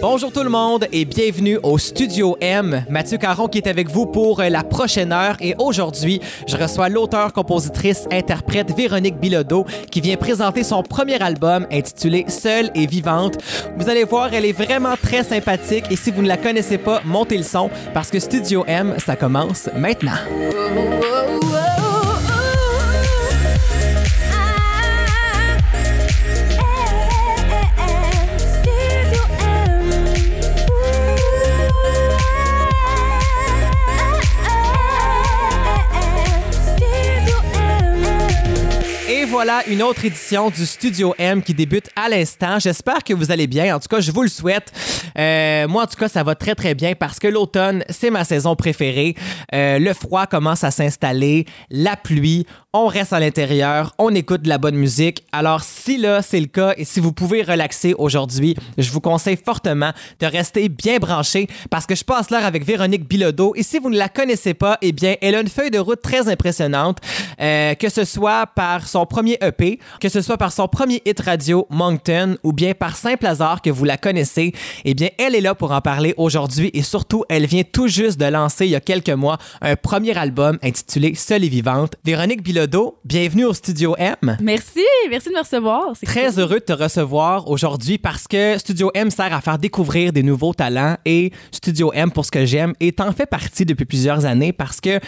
Bonjour tout le monde et bienvenue au Studio M. Mathieu Caron qui est avec vous pour la prochaine heure et aujourd'hui, je reçois l'auteur, compositrice, interprète Véronique Bilodeau qui vient présenter son premier album intitulé Seule et vivante. Vous allez voir, elle est vraiment très sympathique et si vous ne la connaissez pas, montez le son parce que Studio M, ça commence maintenant. Voilà une autre édition du Studio M qui débute à l'instant. J'espère que vous allez bien. En tout cas, je vous le souhaite. Euh, moi, en tout cas, ça va très, très bien parce que l'automne, c'est ma saison préférée. Euh, le froid commence à s'installer, la pluie, on reste à l'intérieur, on écoute de la bonne musique. Alors, si là, c'est le cas et si vous pouvez relaxer aujourd'hui, je vous conseille fortement de rester bien branché parce que je passe l'heure avec Véronique Bilodeau. Et si vous ne la connaissez pas, eh bien, elle a une feuille de route très impressionnante, euh, que ce soit par son premier EP, que ce soit par son premier hit radio Moncton ou bien par simple hasard que vous la connaissez, eh bien, elle est là pour en parler aujourd'hui et surtout, elle vient tout juste de lancer il y a quelques mois un premier album intitulé Seule et vivante. Véronique Bilodeau, bienvenue au Studio M. Merci, merci de me recevoir. Très cool. heureux de te recevoir aujourd'hui parce que Studio M sert à faire découvrir des nouveaux talents et Studio M, pour ce que j'aime, est en fait partie depuis plusieurs années parce que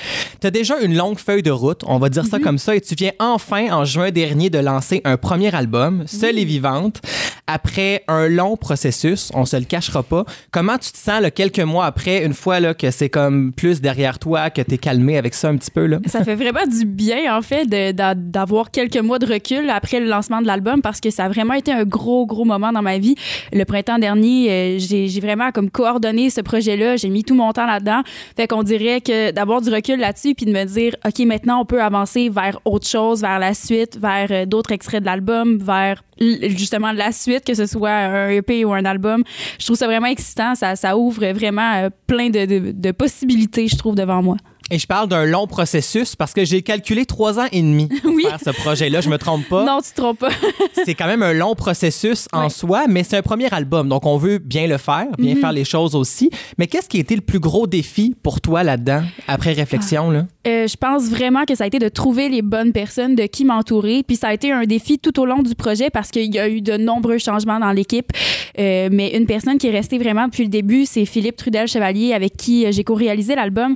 tu as déjà une longue feuille de route, on va dire ça comme ça, et tu viens enfin en juin dernier de lancer un premier album, Seule et vivante, après un long processus, on se le cachera pas. Comment tu te sens là, quelques mois après, une fois là, que c'est comme plus derrière toi, que tu es calmé avec ça un petit peu? Là? Ça fait vraiment du bien, en fait, d'avoir quelques mois de recul après le lancement de l'album parce que ça a vraiment été un gros, gros moment dans ma vie. Le printemps dernier, euh, j'ai vraiment comme coordonné ce projet-là. J'ai mis tout mon temps là-dedans. Fait qu'on dirait que d'avoir du recul là-dessus puis de me dire, OK, maintenant, on peut avancer vers autre chose, vers la suite, vers euh, d'autres extraits de l'album, vers justement la suite, que ce soit un EP ou un album. Je trouve ça vraiment excitant. Ça, ça ouvre vraiment euh, plein de, possibilités, je trouve, devant moi. Et je parle d'un long processus parce que j'ai calculé trois ans et demi pour Oui. faire ce projet-là. Je me trompe pas. Non, tu te trompes pas. C'est quand même un long processus en soi, mais c'est un premier album. Donc, on veut bien le faire, bien Mhm. faire les choses aussi. Mais qu'est-ce qui a été le plus gros défi pour toi là-dedans, après réflexion? Là? Euh, je pense vraiment que ça a été de trouver les bonnes personnes de qui m'entourer. Puis ça a été un défi tout au long du projet parce qu'il y a eu de nombreux changements dans l'équipe. Euh, mais une personne qui est restée vraiment depuis le début, c'est Philippe Trudel-Chevalier avec qui euh, j'ai co-réalisé l'album.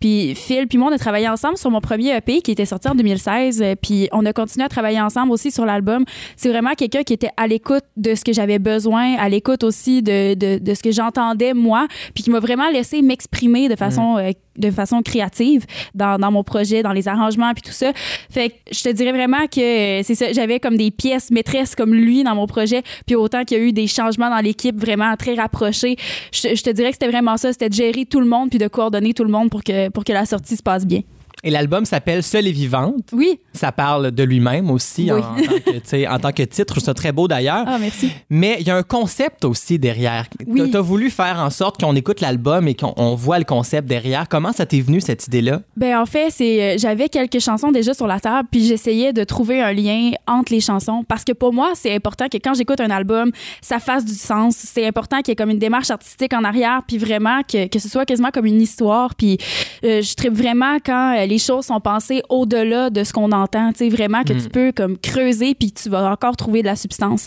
Puis Phil, puis moi, on a travaillé ensemble sur mon premier EP qui était sorti en 2016. Euh, Puis on a continué à travailler ensemble aussi sur l'album. C'est vraiment quelqu'un qui était à l'écoute de ce que j'avais besoin, à l'écoute aussi de, de, de ce que j'entendais moi, puis qui m'a vraiment laissé m'exprimer de façon, euh, de façon créative dans, dans mon projet, dans les arrangements puis tout ça. Fait que je te dirais vraiment que euh, c'est ça, j'avais comme des pièces maîtresses comme lui dans mon projet, puis autant qu'il y a eu des changements dans l'équipe vraiment très rapprochés. Je, te dirais que c'était vraiment ça, c'était de gérer tout le monde puis de coordonner tout le monde pour que, pour que la sortie se passe bien. Et l'album s'appelle Seule et vivante. Oui. Ça parle de lui-même aussi Oui. en, en tant que, tu sais, en tant que titre. Je trouve ça très beau d'ailleurs. Ah, merci. Mais il y a un concept aussi derrière. Oui. Tu as voulu faire en sorte qu'on écoute l'album et qu'on on voit le concept derrière. Comment ça t'est venu, cette idée-là? Ben en fait, c'est euh, j'avais quelques chansons déjà sur la table, puis j'essayais de trouver un lien entre les chansons parce que pour moi, c'est important que quand j'écoute un album, ça fasse du sens. C'est important qu'il y ait comme une démarche artistique en arrière, puis vraiment que, que ce soit quasiment comme une histoire. Puis euh, je tripe vraiment quand euh, les choses sont pensées au-delà de ce qu'on entend. Tu sais vraiment que tu peux comme creuser, puis tu vas encore trouver de la substance.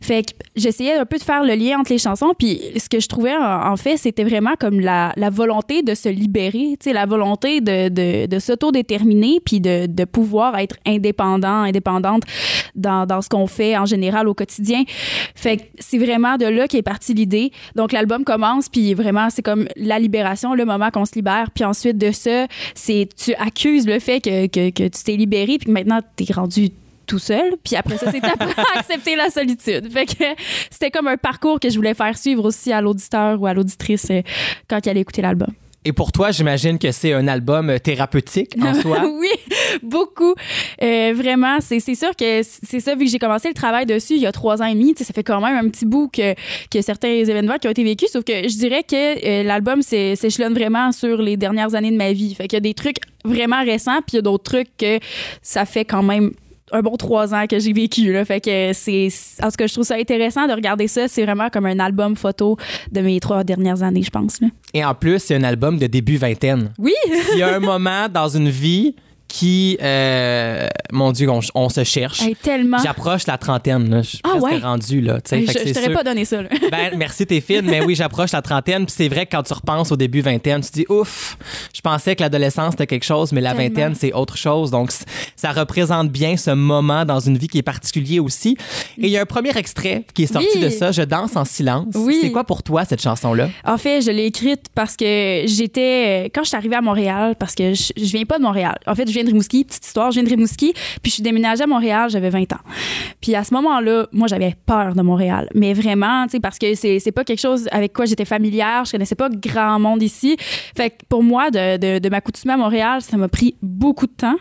Fait que j'essayais un peu de faire le lien entre les chansons, puis ce que je trouvais en, en fait, c'était vraiment comme la, la volonté de se libérer, tu sais, la volonté de, de, de s'autodéterminer, puis de, de pouvoir être indépendant, indépendante dans, dans ce qu'on fait en général au quotidien. Fait que c'est vraiment de là qu'est partie l'idée. Donc l'album commence, puis vraiment, c'est comme la libération, le moment qu'on se libère, puis ensuite de ça, c'est tu accuses le fait que, que, que tu t'es libéré, puis que maintenant, tu es rendu tout seul. Puis après ça, c'est à accepter la solitude. Fait que c'était comme un parcours que je voulais faire suivre aussi à l'auditeur ou à l'auditrice euh, quand il allait écouter l'album. Et pour toi, j'imagine que c'est un album euh, thérapeutique en soi. oui, beaucoup. Euh, vraiment, c'est sûr que c'est ça, vu que j'ai commencé le travail dessus il y a trois ans et demi, ça fait quand même un petit bout que, que certains événements qui ont été vécus, sauf que je dirais que euh, l'album s'échelonne vraiment sur les dernières années de ma vie. Fait qu'il y a des trucs vraiment récents, puis il y a d'autres trucs que ça fait quand même un bon trois ans que j'ai vécu. Là. Fait que c'est. En tout cas, je trouve ça intéressant de regarder ça. C'est vraiment comme un album photo de mes trois dernières années, je pense. Là. Et en plus, c'est un album de début vingtaine. Oui! Il y a un moment dans une vie qui, euh, mon Dieu, on, on se cherche. Hey, tellement. J'approche la trentaine, là. Je suis Ah ouais? rendu, là. Hey, je c'est t'aurais pas donné ça. là. Ben, merci, t'es fine, mais oui, j'approche la trentaine. Puis c'est vrai que quand tu repenses au début vingtaine, tu te dis, ouf, je pensais que l'adolescence c'était quelque chose, mais la Tellement. vingtaine, c'est autre chose. Donc, ça représente bien ce moment dans une vie qui est particulier aussi. Et il y a un premier extrait qui est sorti Oui. de ça, Je danse en silence. Oui. C'est quoi pour toi, cette chanson-là? En fait, je l'ai écrite parce que j'étais. Quand je suis arrivée à Montréal, parce que je, je viens pas de Montréal. En fait, je viens de Rimouski, petite histoire, je viens de Rimouski, puis je suis déménagée à Montréal, j'avais 20 ans. Puis à ce moment-là, moi, j'avais peur de Montréal. Mais vraiment, tu sais, parce que c'est c'est pas quelque chose avec quoi j'étais familière, je connaissais pas grand monde ici. Fait que pour moi, de, de, de m'accoutumer à Montréal, ça m'a pris beaucoup de temps.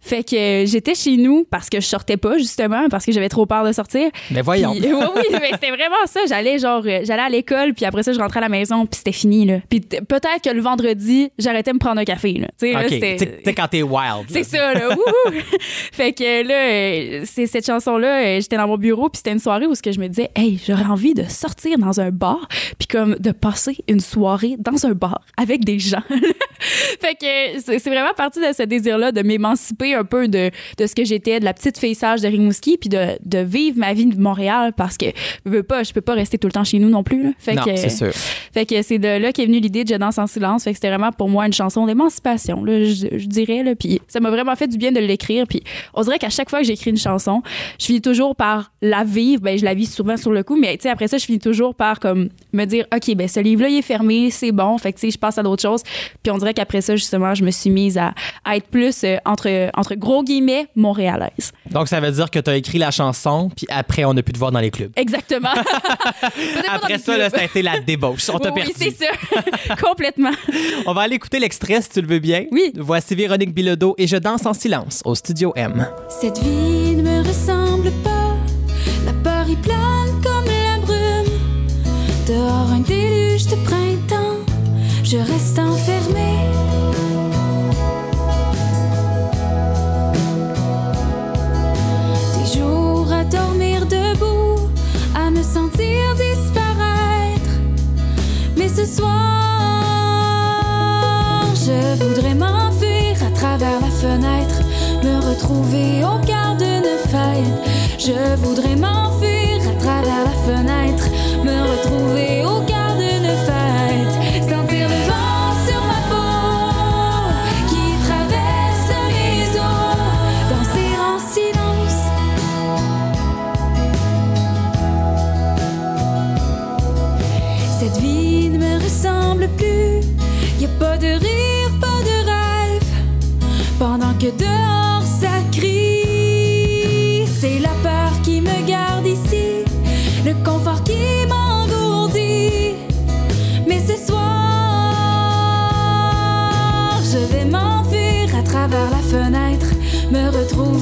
Fait que euh, j'étais chez nous parce que je sortais pas, justement, parce que j'avais trop peur de sortir. Mais voyons. Puis- oui, oui, mais c'était vraiment ça. J'allais genre, euh, j'allais à l'école, puis après ça, je rentrais à la maison, puis c'était fini là. Puis t- peut-être que le vendredi, j'arrêtais de me prendre un café là. Tu sais, là, OK. c'était- Tu sais- tu sais, quand t'es wild. c'est ça, là. Fait que là, euh, c'est cette chanson-là, euh, j'étais dans mon bureau, puis c'était une soirée où ce que je me disais, hey, j'aurais envie de sortir dans un bar, puis comme de passer une soirée dans un bar avec des gens. fait que c'est c'est vraiment parti de ce désir-là de m'émanciper un peu de, de ce que j'étais, de la petite fille sage de Rimouski, puis de, de vivre ma vie de Montréal, parce que je veux pas, je peux pas rester tout le temps chez nous non plus. Là. Fait Non, que, c'est sûr. fait que c'est de là qu'est venue l'idée de Je danse en silence. Fait que c'était vraiment pour moi une chanson d'émancipation, là, je, je dirais. Là. Puis ça m'a vraiment fait du bien de l'écrire. Puis on dirait qu'à chaque fois que j'écris une chanson, je finis toujours par la vivre. Ben, je la vis souvent sur le coup, mais tu sais, après ça, je finis toujours par comme me dire OK, ben ce livre-là, il est fermé, c'est bon. Fait que tu sais, je passe à d'autres choses. Puis on dirait qu'après ça, justement, je me suis mise à, à être plus, euh, entre, entre gros guillemets, montréalaise. Donc, ça veut dire que t'as écrit la chanson, puis après, on a pu te voir dans les clubs. Exactement. Après ça, là, ça a été la débauche. On t'a Oui, perdu. oui, c'est ça. Complètement. On va aller écouter l'extrait si tu le veux bien. Oui. Voici Véronique Bilodeau et Je danse en silence au Studio M. Cette vie ne me ressemble pas. La peur y plane comme la brume. Dehors un déluge de printemps. Je reste enfermée. Des retrouver au faille. Je voudrais m'enfuir à travers la fenêtre, me retrouver au cœur d'une faille. Sentir le vent sur ma peau qui traverse mes os, danser en silence. Cette vie ne me ressemble plus. Y a pas de rire, pas de rêve. Pendant que dehors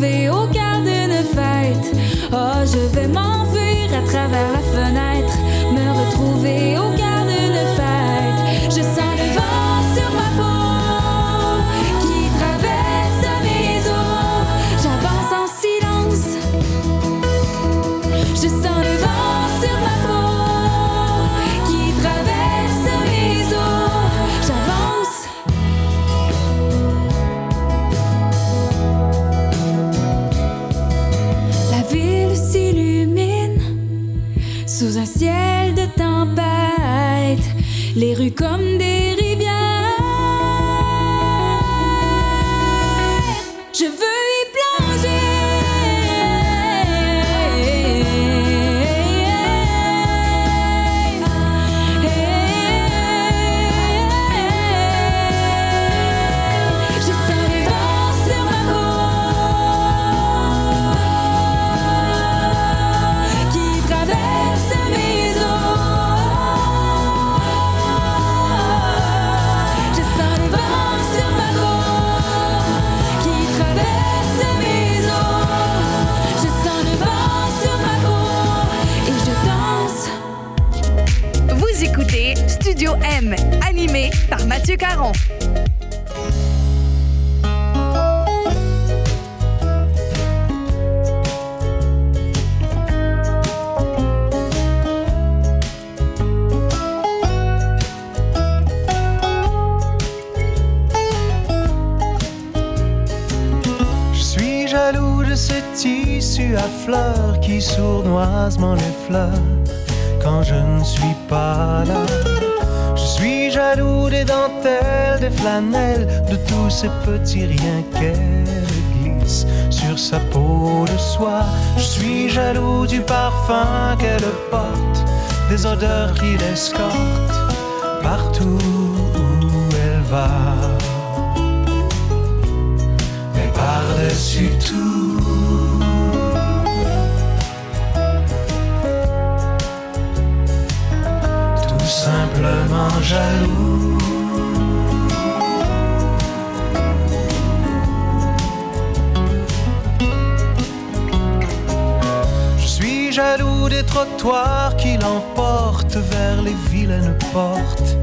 au d'une fête. Oh, je vais m'enfuir Je suis jaloux des dentelles, des flanelles, de tous ces petits riens qu'elle glisse sur sa peau de soie. Je suis jaloux du parfum qu'elle porte, des odeurs qui l'escortent partout où elle va. Mais par-dessus tout, simplement jaloux. Je suis jaloux des trottoirs qui l'emportent vers les vilaines portes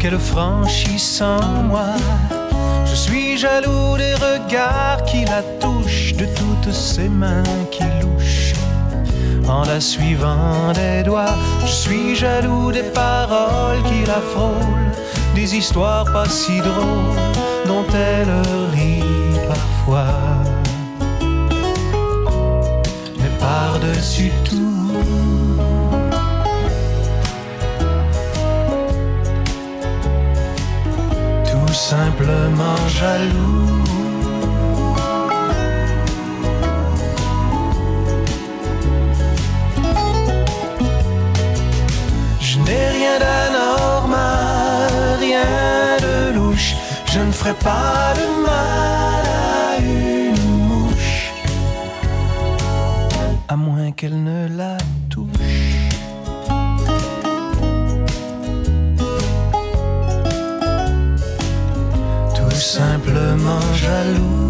qu'elle franchit sans moi. Je suis jaloux des regards qui la touchent, de toutes ses mains qui louchent en la suivant des doigts. Je suis jaloux des paroles qui la frôlent, des histoires pas si drôles dont elle rit parfois. Mais par-dessus tout, tout simplement jaloux. D'anormal, rien de louche. Je ne ferai pas de mal à une mouche, à moins qu'elle ne la touche. Tout simplement jaloux.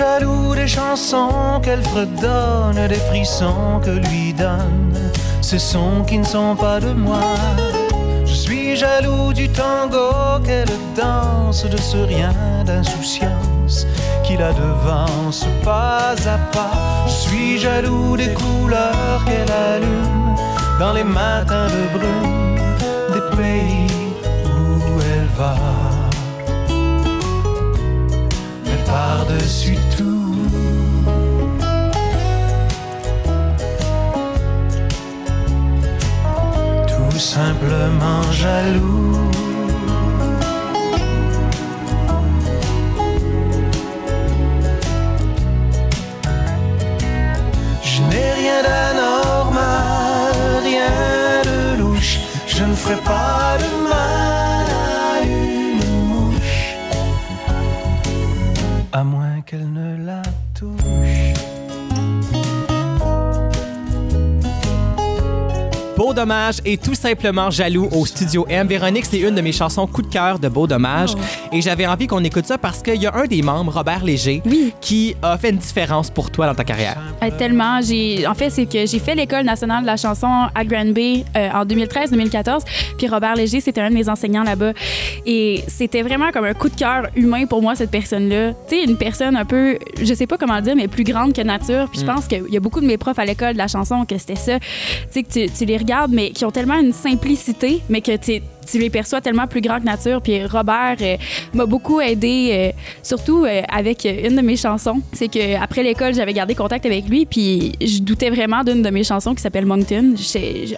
Jaloux des chansons qu'elle fredonne, des frissons que lui donne ces sons qui ne sont pas de moi. Je suis jaloux du tango qu'elle danse, de ce rien d'insouciance qui la devance pas à pas. Je suis jaloux des couleurs qu'elle allume dans les matins de brume des pays par-dessus tout, tout simplement jaloux. Je n'ai rien d'anormal, rien de louche. Je ne ferai pas de mal Beau dommage et tout simplement jaloux au studio M. Véronique, c'est une de mes chansons coup de cœur de Beau dommage. Et j'avais envie qu'on écoute ça parce qu'il y a un des membres, Robert Léger, Oui. qui a fait une différence pour toi dans ta carrière. Euh, tellement. J'ai, en fait, c'est que j'ai fait l'école nationale de la chanson à Grand Bay euh, en 2013-2014. Puis Robert Léger, c'était un de mes enseignants là-bas. Et c'était vraiment comme un coup de cœur humain pour moi, cette personne-là. Tu sais, une personne un peu, je sais pas comment le dire, mais plus grande que nature. Puis je pense qu'il y a beaucoup de mes profs à l'école de la chanson que c'était ça. Tu sais, que tu les regardes, mais qui ont tellement une simplicité, mais que tu tu les perçois tellement plus grands que nature. Puis Robert euh, m'a beaucoup aidé, euh, surtout euh, avec une de mes chansons. C'est que après l'école, j'avais gardé contact avec lui, puis je doutais vraiment d'une de mes chansons qui s'appelle Moncton.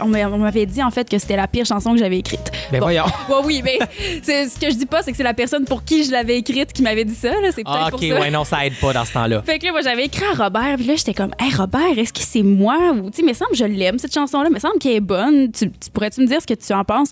On m'a- on m'avait dit en fait que c'était la pire chanson que j'avais écrite. Ben Bon. voyons. Ouais, oui, mais ce que je dis pas, c'est que c'est la personne pour qui je l'avais écrite qui m'avait dit ça. C'est peut-être Ah, pour ok, ça. ouais, non, ça aide pas dans ce temps-là. Fait que là, moi, j'avais écrit à Robert, puis là, j'étais comme, Hey, Robert, est-ce que c'est moi? Ou, tu sais, me semble que je l'aime, cette chanson-là, me semble qu'elle est bonne. Tu, tu pourrais-tu me dire ce que tu en penses?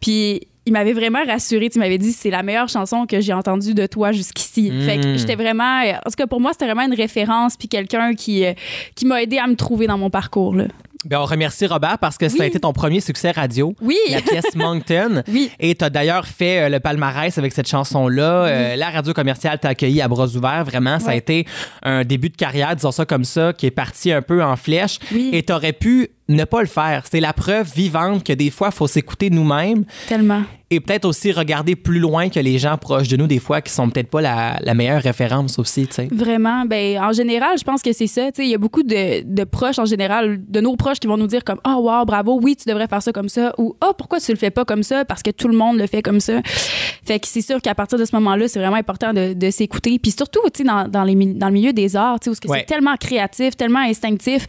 Puis, il m'avait vraiment rassuré. Tu m'avais dit, c'est la meilleure chanson que j'ai entendue de toi jusqu'ici. Mm. Fait que j'étais vraiment, en tout cas, pour moi, c'était vraiment une référence, puis quelqu'un qui, euh, qui m'a aidé à me trouver dans mon parcours, là. Ben, on remercie Robert parce que ça a été ton premier succès radio. Oui. La pièce Moncton. Oui. Et tu as d'ailleurs fait euh, le palmarès avec cette chanson-là. Euh, la radio commerciale t'a accueilli à bras ouverts. Vraiment, ça a été un début de carrière, disons ça comme ça, qui est parti un peu en flèche. Oui. Et tu aurais pu ne pas le faire. C'est la preuve vivante que des fois, il faut s'écouter nous-mêmes. Tellement. et peut-être aussi regarder plus loin que les gens proches de nous, des fois, qui sont peut-être pas la, la meilleure référence aussi, tu sais. Vraiment, ben en général, je pense que c'est ça. Tu sais, il y a beaucoup de, de proches en général, de nos proches qui vont nous dire comme oh wow bravo, oui tu devrais faire ça comme ça ou oh pourquoi tu le fais pas comme ça parce que tout le monde le fait comme ça. Fait que c'est sûr qu'à partir de ce moment-là, c'est vraiment important de, de s'écouter. Puis surtout, tu sais, dans, dans, les, mi- dans le milieu des arts, tu sais, où Ouais. c'est tellement créatif, tellement instinctif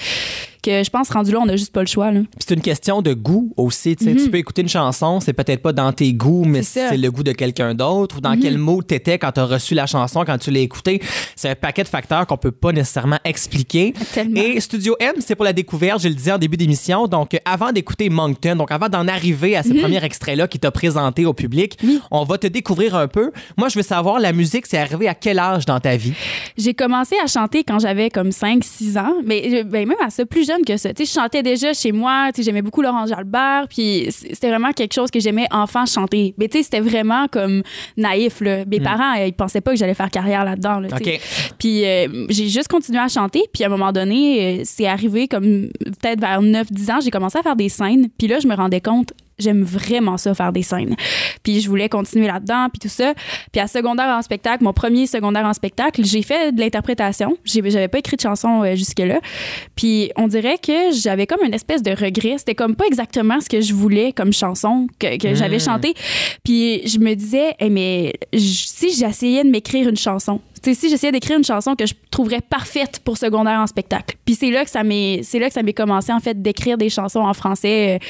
que je pense rendu là, on a juste pas le choix c'est une question de goût aussi. tu sais. Tu peux écouter une chanson, c'est peut-être pas dans tes goûts, mais Mhm. C'est. Mhm. le goût de quelqu'un d'autre. Ou dans quel mood t'étais quand t'as reçu la chanson, quand tu l'as écoutée. C'est un paquet de facteurs qu'on peut pas nécessairement expliquer. Tellement. Et Studio M, c'est pour la découverte, je le disais en début d'émission. Donc, euh, avant d'écouter Moncton, donc avant d'en arriver à ce premier extrait-là qui t'a présenté au public, Mhm. On va te découvrir un peu. Moi, je veux savoir, la musique, c'est arrivé à quel âge dans ta vie? J'ai commencé à chanter quand j'avais comme 5-6 ans, mais euh, ben, même à ça, plus jeune que ça. Tu sais, je chantais déjà chez moi, tu sais, j'aimais beaucoup Laurent Jalbert, puis c'était vraiment quelque chose que j'aimais enfant chanter. Mais tu sais, c'était vraiment comme naïf, là. Mes parents, euh, ils pensaient pas que j'allais faire carrière là-dedans, là, tu sais. OK. Puis euh, j'ai juste continué à chanter, puis à un moment donné, euh, c'est arrivé comme peut-être vers 9-10 ans, j'ai commencé à faire des scènes, puis là, je me rendais compte j'aime vraiment ça faire des scènes. Puis je voulais continuer là-dedans puis tout ça. Puis à secondaire en spectacle, mon premier secondaire en spectacle, j'ai fait de l'interprétation. J'avais pas écrit de chanson euh, jusque-là. Puis on dirait que j'avais comme une espèce de regret, c'était comme pas exactement ce que je voulais comme chanson que, que j'avais chanté. Puis je me disais Eh, mais si j'essayais de m'écrire une chanson, tu sais, si j'essayais d'écrire une chanson que je trouverais parfaite pour secondaire en spectacle. Puis c'est là que ça m'est c'est là que ça m'est commencé en fait d'écrire des chansons en français euh,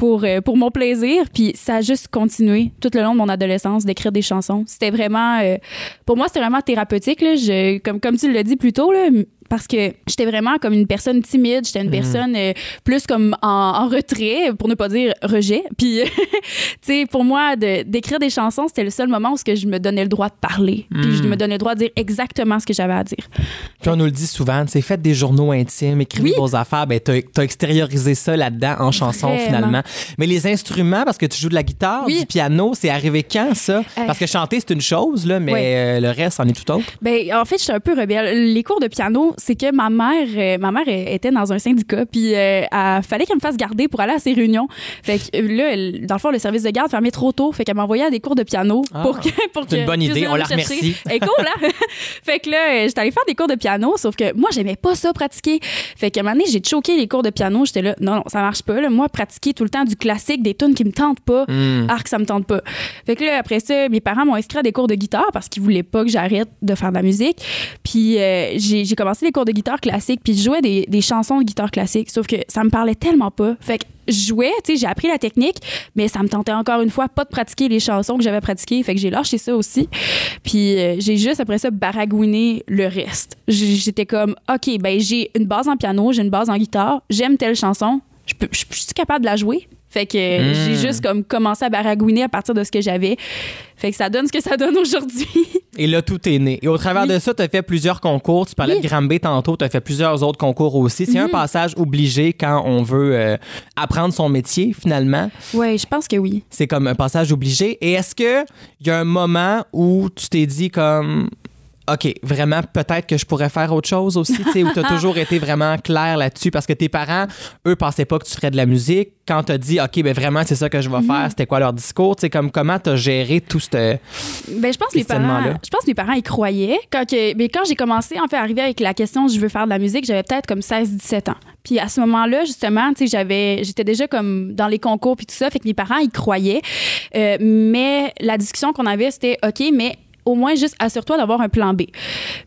pour euh, pour mon plaisir puis ça a juste continué tout le long de mon adolescence d'écrire des chansons. C'était vraiment euh, pour moi c'était vraiment thérapeutique là, je comme comme tu l'as dit plus tôt là parce que j'étais vraiment comme une personne timide, j'étais une personne euh, plus comme en, en retrait, pour ne pas dire rejet. Puis, tu sais, pour moi, de- d'écrire des chansons, c'était le seul moment où ce que je me donnais le droit de parler. Puis je me donnais le droit de dire exactement ce que j'avais à dire. Puis on nous le dit souvent, tu sais, faites des journaux intimes, écrivez Oui. vos affaires, ben t'as as extériorisé ça là-dedans en chanson Vraiment. finalement. Mais les instruments, parce que tu joues de la guitare, Oui. du piano, c'est arrivé quand ça? Parce que chanter, c'est une chose, là, mais euh, le reste, en est tout autre. Ben, en fait, j'étais un peu rebelle. Les cours de piano, c'est que ma mère, euh, ma mère était dans un syndicat, puis euh, elle fallait qu'elle me fasse garder pour aller à ses réunions. Fait que euh, là, elle- dans le fond, le service de garde fermait trop tôt, fait qu'elle m'envoyait à des cours de piano Ah. pour que pour C'est une bonne idée, on la remercie. Est cool, hein? fait que là, euh, j'étais allée faire des cours de piano, sauf que moi, j'aimais pas ça pratiquer. Fait qu'à un moment donné, j'ai choqué les cours de piano. J'étais là, non, non, ça marche pas. Là. Moi, pratiquer tout le temps du classique, des tunes qui me tentent pas, Hmm. arc, ça me tente pas. Fait que là, après ça, mes parents m'ont inscrit à des cours de guitare parce qu'ils voulaient pas que j'arrête de faire de la musique. Puis euh, j'ai j'ai commencé les cours de guitare classique, puis je jouais des, des chansons de guitare classique, sauf que ça me parlait tellement pas. Fait que je jouais, tu sais, j'ai appris la technique, mais ça me tentait encore une fois pas de pratiquer les chansons que j'avais pratiquées. Fait que j'ai lâché ça aussi. Puis euh, j'ai juste après ça baragouiné le reste. J'étais comme, OK, ben j'ai une base en piano, j'ai une base en guitare, j'aime telle chanson, je peux- suis capable de la jouer? Fait que j'ai juste comme commencé à baragouiner à partir de ce que j'avais. Fait que ça donne ce que ça donne aujourd'hui. Et là, tout est né. Et au travers de ça, tu as fait plusieurs concours. Tu parlais Oui. Mhm. de Granby tantôt, tu as fait plusieurs autres concours aussi. C'est un passage obligé quand on veut euh, apprendre son métier, finalement. ouais, je pense que oui. C'est comme un passage obligé. Et est-ce que il y a un moment où tu t'es dit comme OK, vraiment, peut-être que je pourrais faire autre chose aussi, tu sais, où tu as toujours été vraiment clair là-dessus parce que tes parents, eux, pensaient pas que tu ferais de la musique. Quand tu as dit, OK, ben vraiment, c'est ça que je vais faire, c'était quoi leur discours? Tu sais, comme comment tu as géré tout ce. Ben, je pense que mes parents, je pense que mes parents y croyaient. Quand, que, mais quand j'ai commencé en fait à arriver avec la question je veux faire de la musique, j'avais peut-être comme 16-17 ans. Puis à ce moment-là, justement, tu sais, j'avais, j'étais déjà comme dans les concours puis tout ça, fait que mes parents y croyaient. Euh, mais la discussion qu'on avait, c'était OK, mais au moins juste assure-toi d'avoir un plan B.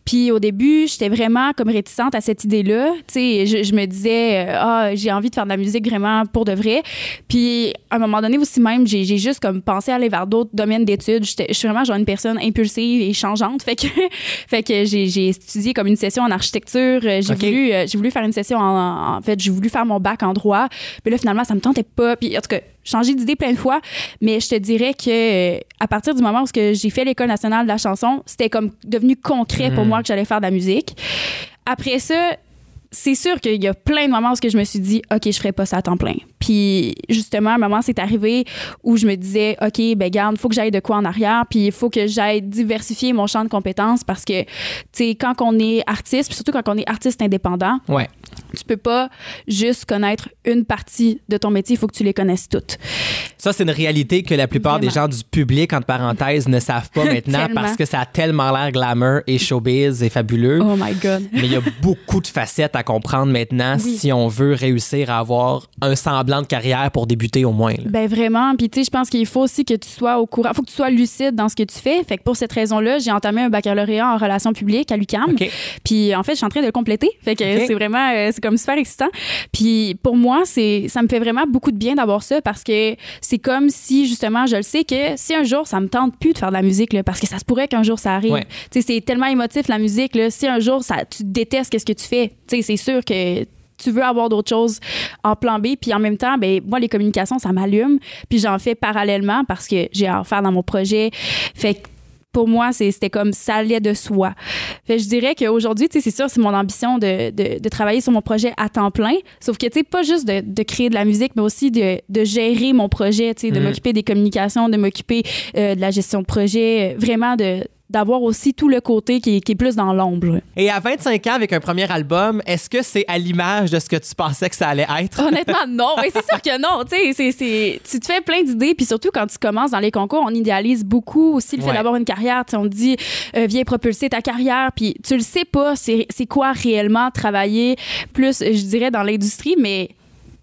Puis au début, j'étais vraiment comme réticente à cette idée-là. Tu sais, je, je me disais, euh, ah, j'ai envie de faire de la musique vraiment pour de vrai. Puis à un moment donné aussi même, j'ai juste comme pensé aller vers d'autres domaines d'études. Je suis vraiment genre une personne impulsive et changeante. Fait que, fait que j'ai étudié comme une session en architecture. Euh, J'ai Ok. voulu, euh, j'ai voulu faire une session en, en fait, j'ai voulu faire mon bac en droit. Puis là, finalement, ça me tentait pas. Puis en tout cas, changé d'idée plein de fois, mais je te dirais que euh, à partir du moment où j'ai fait l'école nationale de la chanson, c'était comme devenu concret pour moi que j'allais faire de la musique. Après ça, c'est sûr qu'il y a plein de moments où je me suis dit OK, je ferai pas ça à temps plein. Puis justement, à un moment, c'est arrivé où je me disais, OK, ben garde, faut que j'aille de quoi en arrière, puis il faut que j'aille diversifier mon champ de compétences parce que, tu sais, quand on est artiste, puis surtout quand on est artiste indépendant, Ouais. tu peux pas juste connaître une partie de ton métier, il faut que tu les connaisses toutes. Ça, c'est une réalité que la plupart des gens du public, entre parenthèses, ne savent pas maintenant parce que ça a tellement l'air glamour et showbiz et fabuleux. Oh my God. Mais il y a beaucoup de facettes à comprendre maintenant Oui. si on veut réussir à avoir un semblant de carrière pour débuter au moins. là. Ben vraiment. Puis tu sais, je pense qu'il faut aussi que tu sois au courant. faut que tu sois lucide dans ce que tu fais. Fait que pour cette raison-là, j'ai entamé un baccalauréat en relations publiques à l'UQAM. OK. Puis en fait, je suis en train de le compléter. Fait que c'est vraiment, euh, c'est comme super excitant. Puis pour moi, c'est, ça me fait vraiment beaucoup de bien d'avoir ça parce que c'est comme si justement, je le sais que si un jour ça me tente plus de faire de la musique, là, parce que ça se pourrait qu'un jour ça arrive. Ouais. Tu sais, c'est tellement émotif la musique. Là, si un jour ça, tu détestes qu'est-ce que tu fais, tu sais, c'est sûr que tu veux avoir d'autres choses en plan B. Puis en même temps, ben, moi, les communications, ça m'allume. Puis j'en fais parallèlement parce que j'ai à en faire dans mon projet. Fait que pour moi, c'était comme ça allait de soi. Fait que je dirais qu'aujourd'hui, c'est sûr, c'est mon ambition de, de, de travailler sur mon projet à temps plein. Sauf que, tu sais, pas juste de, de créer de la musique, mais aussi de, gérer mon projet, tu sais, de Mhm. m'occuper des communications, de m'occuper euh, de la gestion de projet, euh, vraiment de d'avoir aussi tout le côté qui, est- qui est plus dans l'ombre. Et à 25 ans, avec un premier album, est-ce que c'est à l'image de ce que tu pensais que ça allait être? Honnêtement, non. Mais c'est sûr que non. Tu sais, tu te fais plein d'idées. Puis surtout, quand tu commences dans les concours, on idéalise beaucoup aussi le fait Ouais. d'avoir une carrière. On te dit, euh, viens propulser ta carrière. Puis tu le sais pas, c'est c'est quoi réellement travailler plus, je dirais, dans l'industrie, mais.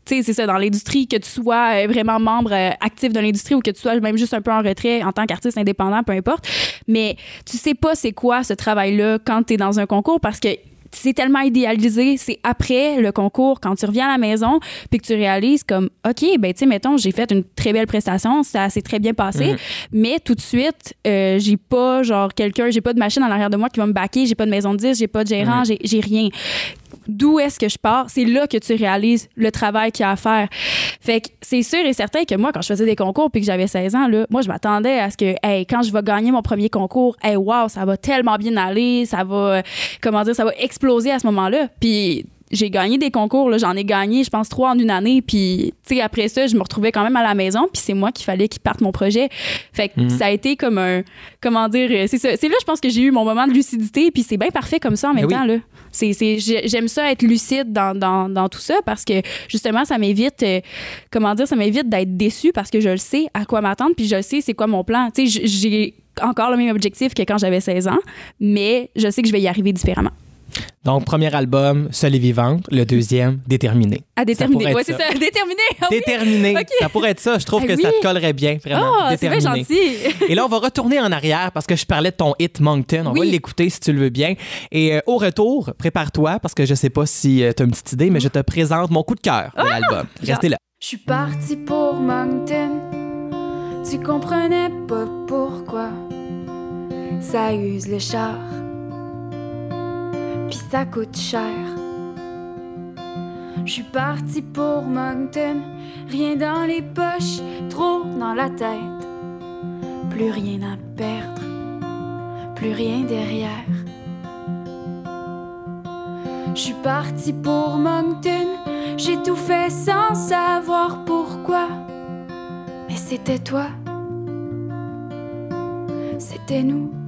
Tu sais, c'est ça, dans l'industrie, que tu sois euh, vraiment membre euh, actif de l'industrie ou que tu sois même juste un peu en retrait en tant qu'artiste indépendant, peu importe. Mais tu sais pas c'est quoi ce travail-là quand tu es dans un concours parce que c'est tellement idéalisé, c'est après le concours, quand tu reviens à la maison, puis que tu réalises comme, OK, ben, tu sais, mettons, j'ai fait une très belle prestation, ça s'est très bien passé, mais tout de suite, euh, j'ai pas, genre, quelqu'un, j'ai pas de machine en arrière de moi qui va me baquer, j'ai pas de maison de disque, j'ai pas de gérant, j'ai- j'ai rien. D'où est-ce que je pars? C'est là que tu réalises le travail qu'il y a à faire. Fait que c'est sûr et certain que moi, quand je faisais des concours puis que j'avais 16 ans, moi, je m'attendais à ce que, hey, quand je vais gagner mon premier concours, hey, wow, ça va tellement bien aller, ça va, euh, comment dire, ça va exploser à ce moment-là. Puis j'ai gagné des concours, j'en ai gagné, je pense, trois en une année. Puis, tu sais, après ça, je me retrouvais quand même à la maison, puis c'est moi qu'il fallait qu'il parte mon projet. Fait que ça a été comme un, comment dire, euh, c'est là, je pense que j'ai eu mon moment de lucidité, puis c'est bien parfait comme ça en même oui. temps, là. J'ai- j'aime ça être lucide dans, dans, dans tout ça parce que justement, ça m'évite, euh, comment dire, ça m'évite d'être déçu parce que je le sais à quoi m'attendre, puis je sais c'est quoi mon plan. Tu sais, j'ai encore le même objectif que quand j'avais 16 ans, mais je sais que je vais y arriver différemment. Donc, premier album, Seul et vivante. Le deuxième, Déterminé. À déterminer. Ouais, c'est ça. Ah oui. Déterminé. Ok. Ça pourrait être ça. Je trouve Ah que oui. ça te collerait bien, vraiment. Ah, c'est bien Déterminé. gentil. Et là, on va retourner en arrière parce que je parlais de ton hit Moncton. On va Oui. l'écouter si tu le veux bien. Et euh, au retour, prépare-toi parce que je sais pas si tu as une petite idée, mais je te présente mon coup de cœur Ah! de l'album. Restez là. Je suis partie pour Moncton. Tu comprenais pas pourquoi. Ça use le char. Puis ça coûte cher. Je suis partie pour Moncton. Rien dans les poches, trop dans la tête. Plus rien à perdre, plus rien derrière. Je suis partie pour Moncton. J'ai tout fait sans savoir pourquoi. Mais c'était toi. C'était nous.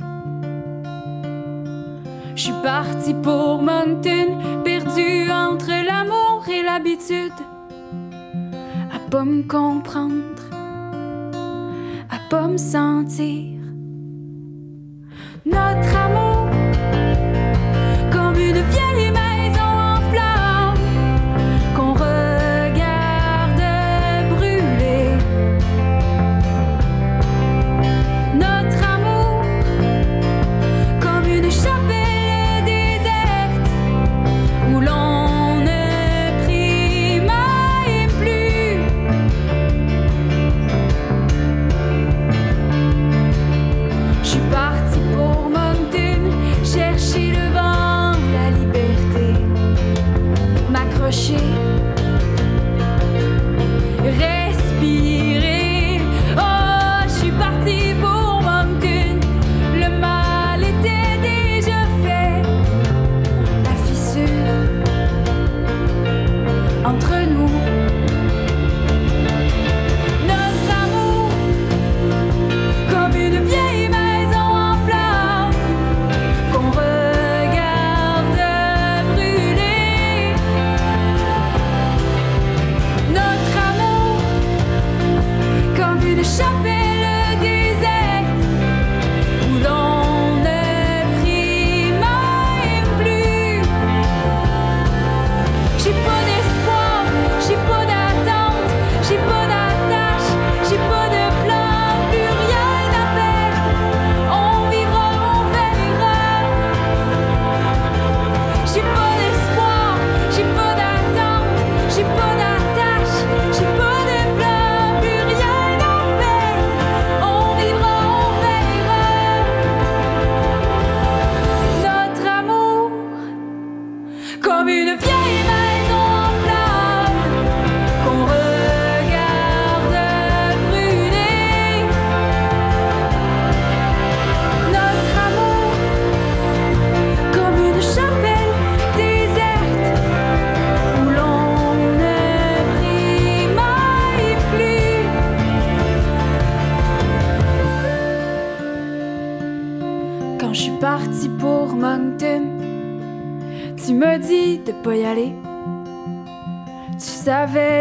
Je suis partie pour Moncton, perdue entre l'amour et l'habitude. À pas me comprendre, à pas me sentir. Notre amour,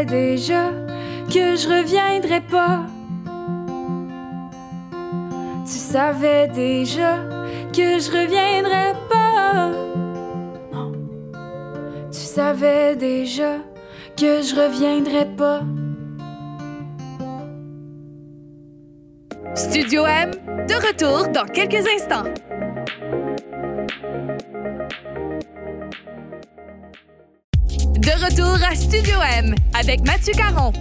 savais déjà que je reviendrais pas. Tu savais déjà que je reviendrais pas. Non. Tu savais déjà que je reviendrais pas. Studio M, de retour dans quelques instants. De retour à Studio M avec Mathieu Caron.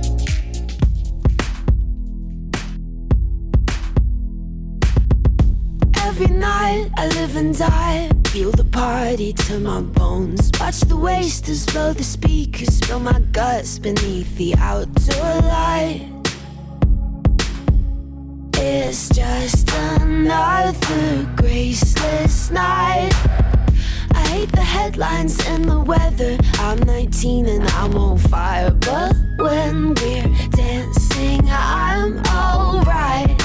Every night I live and die. Feel the party to my bones. Watch the wasters blow the speakers. Spill my guts beneath the outdoor light. It's just another graceless night. I hate the headlines and the weather. I'm 19 and I'm on fire. But when we're dancing, I'm alright.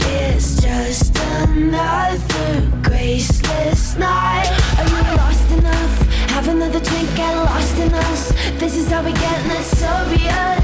It's just another graceless night. Are you lost enough? Have another drink, get lost in us. This is how we get less serious.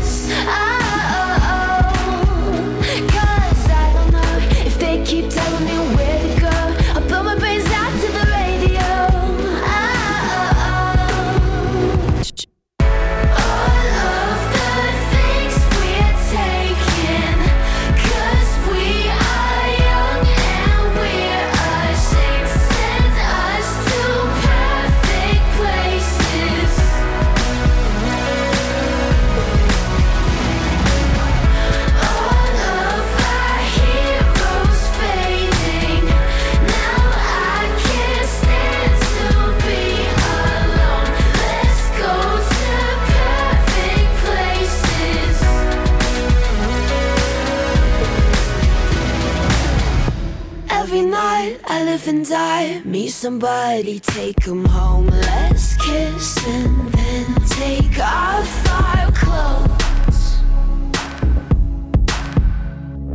Somebody, take 'em home. Let's kiss and then take off our clothes.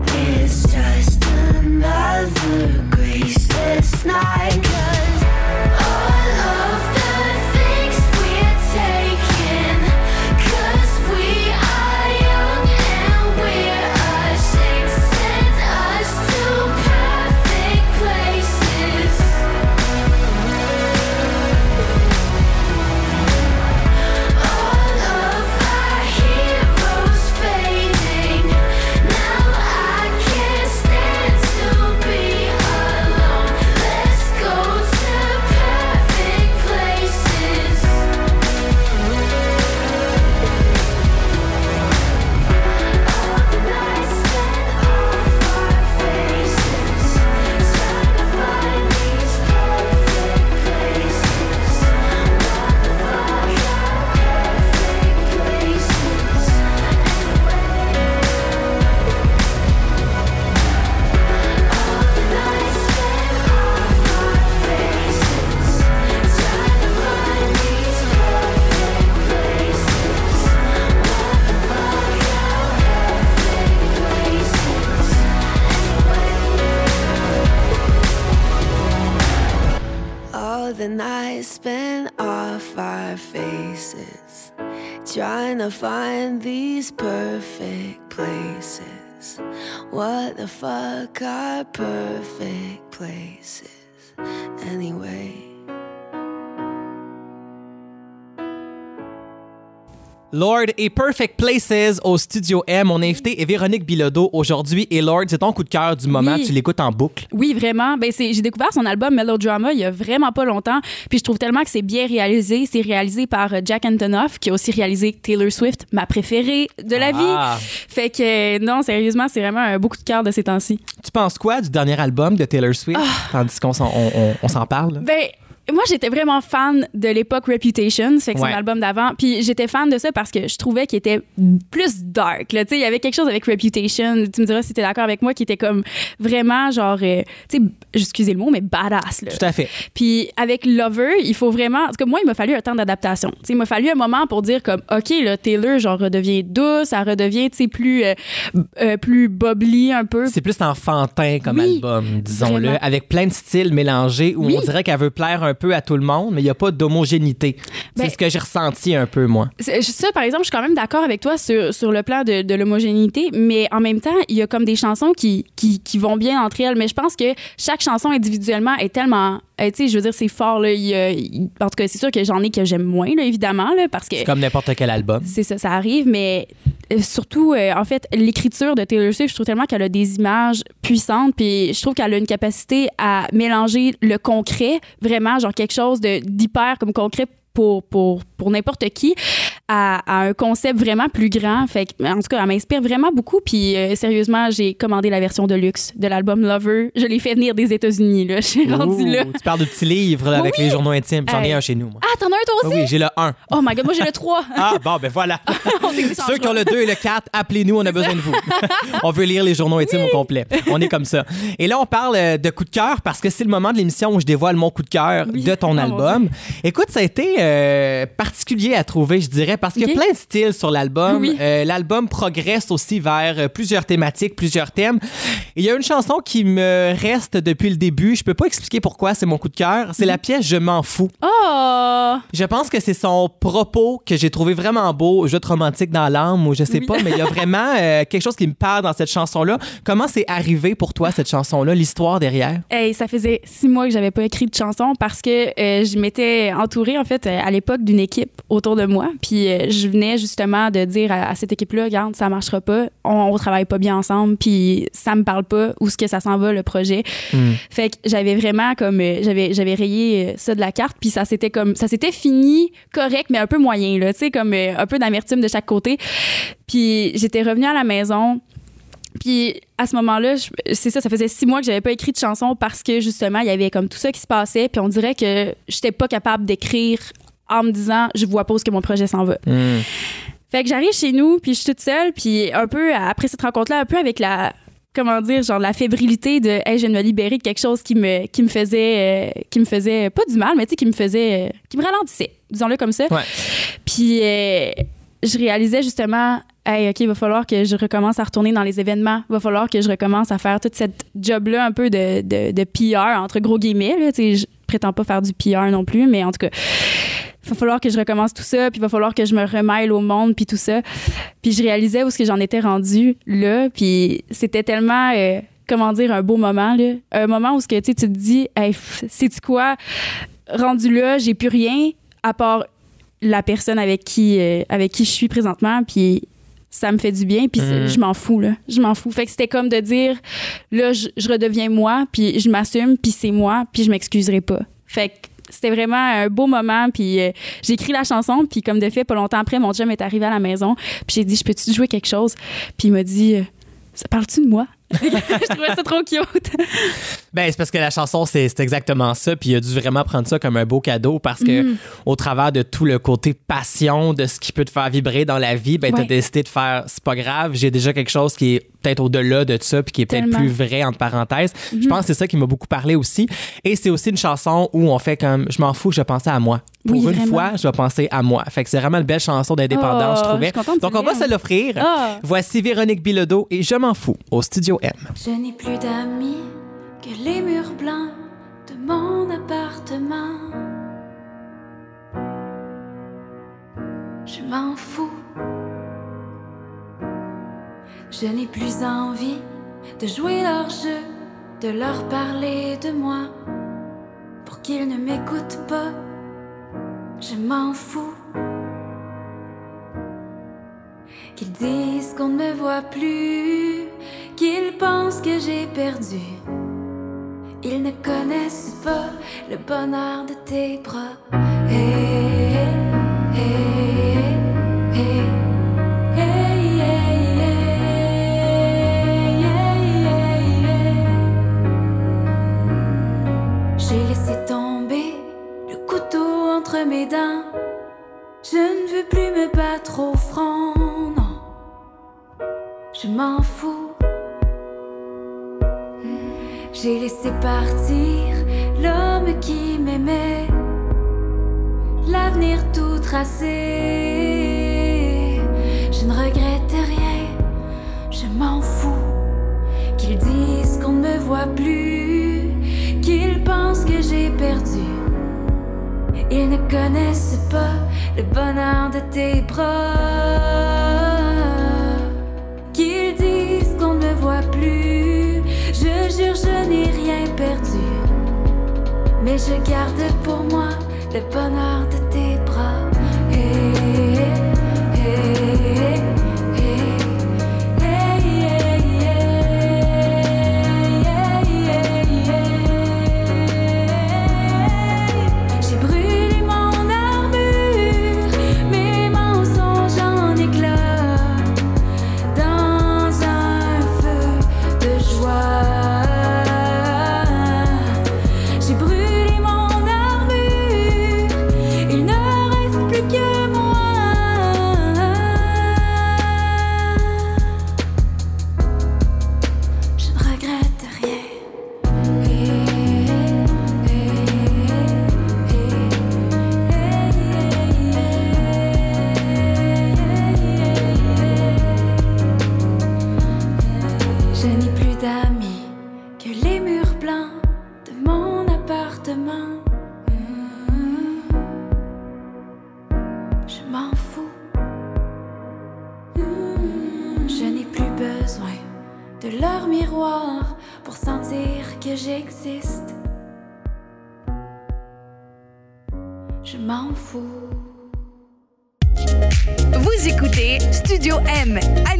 It's just another graceless night. Lord et Perfect Places au Studio M. Mon invité est Véronique Bilodeau aujourd'hui. Et Lord, c'est ton coup de cœur du moment. Oui. Tu l'écoutes en boucle. Oui, vraiment. Ben, j'ai découvert son album Melodrama il y a vraiment pas longtemps. Puis je trouve tellement que c'est bien réalisé. C'est réalisé par euh, Jack Antonoff, qui a aussi réalisé Taylor Swift, ma préférée de la Ah. vie. Fait que, non, sérieusement, c'est vraiment un beau coup de cœur de ces temps-ci. Tu penses quoi du dernier album de Taylor Swift? Tandis qu'on s'en, on, on- on s'en parle. Ben, moi, j'étais vraiment fan de l'époque Reputation, c'est Ouais. son album d'avant. Puis j'étais fan de ça parce que je trouvais qu'il était plus dark. Tu sais, il y avait quelque chose avec Reputation. Tu me diras si t'es d'accord avec moi, qui était comme vraiment genre, euh, tu sais, excusez le mot, mais badass. Là. Tout à fait. Puis avec Lover, il faut vraiment. Parce que moi, il m'a fallu un temps d'adaptation. Tu sais, il m'a fallu un moment pour dire comme, OK, là, Taylor, genre, redevient douce, elle redevient, tu sais, plus, euh, euh, plus bubbly un peu. C'est plus enfantin comme Oui, album, disons-le, avec plein de styles mélangés où Oui. on dirait qu'elle veut plaire un peu à tout le monde, mais il n'y a pas d'homogénéité. Ben- c'est ce que j'ai ressenti un peu, moi. Ça, par exemple, je suis quand même d'accord avec toi sur, sur le plan de, de l'homogénéité, mais en même temps, il y a comme des chansons qui, qui, qui vont bien entre elles. Mais je pense que chaque chanson individuellement est tellement. euh, tu sais, je veux dire, c'est fort. Là, Il il- en tout cas, c'est sûr que j'en ai que j'aime moins, là, évidemment, là, parce que. C'est comme n'importe quel album. C'est ça, ça arrive, mais euh, surtout, euh, en fait, l'écriture de Taylor Swift, je trouve tellement qu'elle a des images puissantes, puis je trouve qu'elle a une capacité à mélanger le concret, vraiment, genre quelque chose d'hyper comme concret pour, pour, pour n'importe qui, à, à un concept vraiment plus grand. Fait que, en tout cas, elle m'inspire vraiment beaucoup. Puis, euh, sérieusement, j'ai commandé la version de luxe de l'album Lover. Je l'ai fait venir des États-Unis. Je suis rendue là. Tu parles de petits livres là, avec les journaux intimes. J'en ai Hey. un chez nous, moi. Ah, t'en as un toi Ah aussi? oui, j'ai le 1. Oh my god, moi j'ai le 3. Ah, bon, ben voilà. Ceux qui ont le 2 et le 4, appelez-nous, on a besoin de vous. on veut lire les journaux intimes au complet. On est comme ça. Et là, on parle euh, de coup de cœur parce que c'est le moment de l'émission où je dévoile mon coup de cœur Oui. de ton Oh, album. Écoute, ça a été euh, particulier à trouver, je dirais, parce qu'il y a plein de styles sur l'album. Oui. Euh, l'album progresse aussi vers euh, plusieurs thématiques, plusieurs thèmes. Il y a une chanson qui me reste depuis le début. Je peux pas expliquer pourquoi c'est mon coup de cœur. C'est la pièce Je m'en fous. Oh! Je pense que c'est son propos que j'ai trouvé vraiment beau, jeu romantique dans l'âme ou je sais Oui. pas, mais il y a vraiment euh, quelque chose qui me parle dans cette chanson-là. Comment c'est arrivé pour toi cette chanson-là, l'histoire derrière? Hey, ça faisait six mois que j'avais pas écrit de chanson parce que je m'étais entourée en fait à l'époque d'une équipe autour de moi. Puis euh, je venais justement de dire à, à cette équipe-là, regarde, ça marchera pas, on, on travaille pas bien ensemble, puis ça me parle pas où ce que ça s'en va le projet. Hmm. Fait que j'avais vraiment comme euh, j'avais j'avais rayé euh, ça de la carte, puis ça s'était comme ça s'était fini correct mais un peu moyen là, tu sais comme euh, un peu d'amertume de chaque côté. Puis j'étais revenue à la maison. Puis à ce moment-là, c'est ça, ça faisait six mois que j'avais pas écrit de chanson parce que justement, il y avait comme tout ça qui se passait. Puis on dirait que j'étais pas capable d'écrire en me disant, je vois pas où que mon projet s'en va. Hmm. Fait que j'arrive chez nous, puis je suis toute seule, puis un peu après cette rencontre-là, un peu avec la comment dire genre la fébrilité de hey, je viens de me libérer de quelque chose qui me qui me faisait euh, qui me faisait pas du mal mais tu sais qui me faisait euh, qui me ralentissait disons-le comme ça Ouais. puis euh, je réalisais justement hey ok il va falloir que je recommence à retourner dans les événements il va falloir que je recommence à faire toute cette job là un peu de, de, de entre gros guillemets là, je prétends pas faire du PR non plus mais en tout cas il va falloir que je recommence tout ça, puis il va falloir que je me remêle au monde, puis tout ça. Puis je réalisais où est-ce que j'en étais rendue là, puis c'était tellement, euh, comment dire, un beau moment, là. Un moment où ce que, tu te dis, hey, sais-tu quoi, rendu là, j'ai plus rien à part la personne avec qui, euh, avec qui je suis présentement, puis ça me fait du bien, puis Mhm. je m'en fous, là. Je m'en fous. Fait que c'était comme de dire, là, je, je redeviens moi, puis je m'assume, puis c'est moi, puis je m'excuserai pas. Fait que c'était vraiment un beau moment, puis euh, j'ai écrit la chanson, puis comme de fait, pas longtemps après, mon chum est arrivé à la maison, puis j'ai dit, je peux-tu jouer quelque chose? Puis il m'a dit, euh, ça parle-tu de moi? je trouvais ça trop cute. Ben, c'est parce que la chanson, c'est c'est exactement ça. Puis il a dû vraiment prendre ça comme un beau cadeau parce que, Mm. au travers de tout le côté passion de ce qui peut te faire vibrer dans la vie, ben, t'as Ouais. décidé de faire c'est pas grave, j'ai déjà quelque chose qui est peut-être au-delà de ça puis qui est peut-être plus vrai, entre parenthèses. Je pense que c'est ça qui m'a beaucoup parlé aussi. Et c'est aussi une chanson où on fait comme je m'en fous, je pensais à moi. Pour Oui, une vraiment. fois, je vais penser à moi. Fait que c'est vraiment une belle chanson d'indépendance, Oh, je trouvais. contente que Donc, on va se l'offrir. Ah. Voici Véronique Bilodeau et Je m'en fous au Studio M. Je n'ai plus d'amis que les murs blancs de mon appartement. Je m'en fous. Je n'ai plus envie de jouer leur jeu, de leur parler de moi. Pour qu'ils ne m'écoutent pas, je m'en fous. Qu'ils disent qu'on ne me voit plus, qu'ils pensent que j'ai perdu. Ils ne connaissent pas le bonheur de tes bras. Hey, J'ai laissé tomber le couteau entre mes dents. Je ne veux plus me battre au front, non. Je m'en fous j'ai laissé partir l'homme qui m'aimait, l'avenir tout tracé. Je ne regrette rien, je m'en fous. Qu'ils disent qu'on ne me voit plus, qu'ils pensent que j'ai perdu. Ils ne connaissent pas le bonheur de tes bras. Qu'ils disent qu'on ne me voit plus, je n'ai rien perdu. Mais je garde pour moi le bonheur de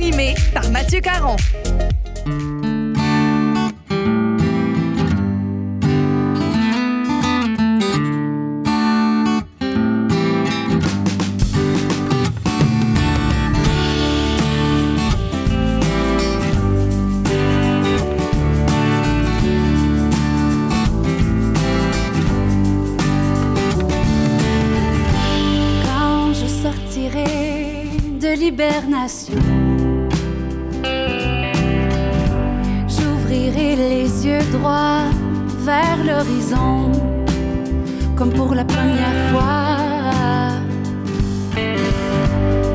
animé par Mathieu Caron. Comme pour la première fois.